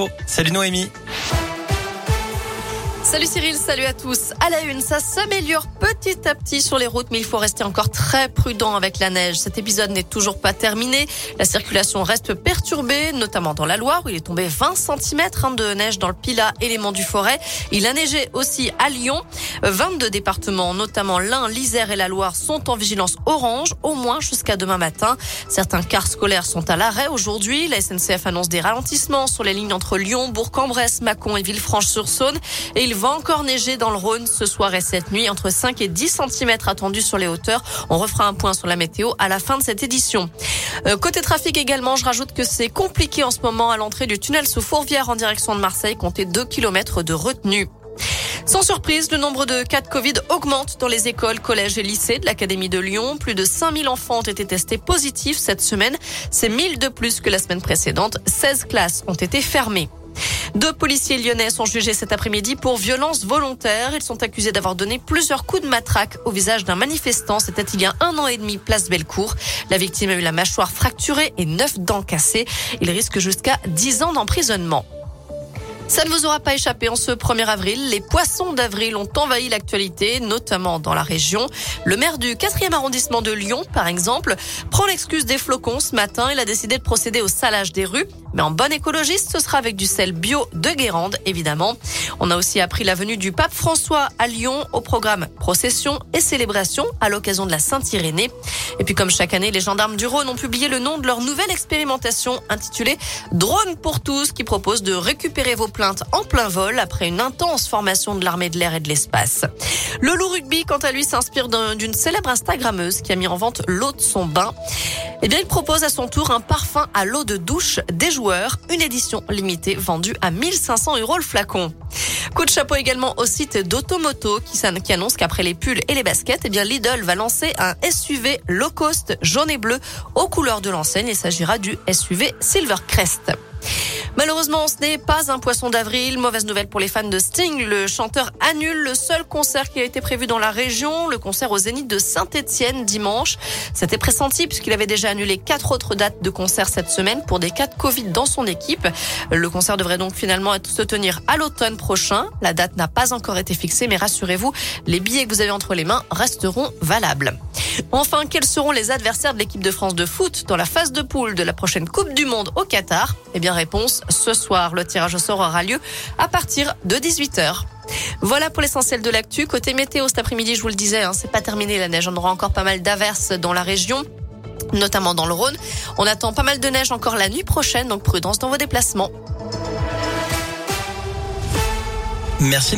Oh, salut Noémie. Salut Cyril, salut à tous. À la une, ça s'améliore petit à petit sur les routes, mais il faut rester encore très prudent avec la neige. Cet épisode n'est toujours pas terminé. La circulation reste perturbée, notamment dans la Loire où il est tombé 20 cm hein, de neige dans le Pilat et les monts du Forêt. Il a neigé aussi à Lyon. 22 départements, notamment l'Ain, l'Isère et la Loire, sont en vigilance orange, au moins jusqu'à demain matin. Certains cars scolaires sont à l'arrêt aujourd'hui. La SNCF annonce des ralentissements sur les lignes entre Lyon, Bourg-en-Bresse, Mâcon et Villefranche-sur-Saône. Et il va encore neiger dans le Rhône ce soir et cette nuit, entre 5 et 10 cm attendus sur les hauteurs. On refera un point sur la météo à la fin de cette édition. Euh, côté trafic également, je rajoute que c'est compliqué en ce moment à l'entrée du tunnel sous Fourvière en direction de Marseille, comptez 2 km de retenue. Sans surprise, le nombre de cas de Covid augmente dans les écoles, collèges et lycées de l'Académie de Lyon. Plus de 5000 enfants ont été testés positifs cette semaine. C'est 1000 de plus que la semaine précédente. 16 classes ont été fermées. Deux policiers lyonnais sont jugés cet après-midi pour violence volontaire. Ils sont accusés d'avoir donné plusieurs coups de matraque au visage d'un manifestant. C'était il y a un an et demi, place Bellecour. La victime a eu la mâchoire fracturée et neuf dents cassées. Il risque jusqu'à 10 ans d'emprisonnement. Ça ne vous aura pas échappé en ce 1er avril. Les poissons d'avril ont envahi l'actualité, notamment dans la région. Le maire du 4e arrondissement de Lyon, par exemple, prend l'excuse des flocons ce matin. Il a décidé de procéder au salage des rues. Mais en bon écologiste, ce sera avec du sel bio de Guérande, évidemment. On a aussi appris la venue du pape François à Lyon au programme procession et célébration à l'occasion de la Sainte-Irénée. Et puis comme chaque année, les gendarmes du Rhône ont publié le nom de leur nouvelle expérimentation intitulée Drone pour tous qui propose de récupérer vos plainte en plein vol après une intense formation de l'armée de l'air et de l'espace. Le loup rugby, quant à lui, s'inspire d'une célèbre Instagrammeuse qui a mis en vente l'eau de son bain. Eh bien, il propose à son tour un parfum à l'eau de douche des joueurs, une édition limitée vendue à 1500 euros le flacon. Coup de chapeau également au site d'Automoto qui, annonce qu'après les pulls et les baskets, eh bien Lidl va lancer un SUV low cost jaune et bleu aux couleurs de l'enseigne. Il s'agira du SUV Silvercrest. Malheureusement, ce n'est pas un poisson d'avril. Mauvaise nouvelle pour les fans de Sting. Le chanteur annule le seul concert qui a été prévu dans la région, le concert au Zénith de Saint-Etienne dimanche. C'était pressenti puisqu'il avait déjà annulé quatre autres dates de concert cette semaine pour des cas de Covid dans son équipe. Le concert devrait donc finalement se tenir à l'automne prochain. La date n'a pas encore été fixée, mais rassurez-vous, les billets que vous avez entre les mains resteront valables. Enfin, quels seront les adversaires de l'équipe de France de foot dans la phase de poule de la prochaine Coupe du Monde au Qatar? Eh bien, réponse ce soir. Le tirage au sort aura lieu à partir de 18h. Voilà pour l'essentiel de l'actu. Côté météo, cet après-midi, je vous le disais, hein, c'est pas terminé la neige. On aura encore pas mal d'averses dans la région notamment dans le Rhône. On attend pas mal de neige encore la nuit prochaine, donc prudence dans vos déplacements. Merci.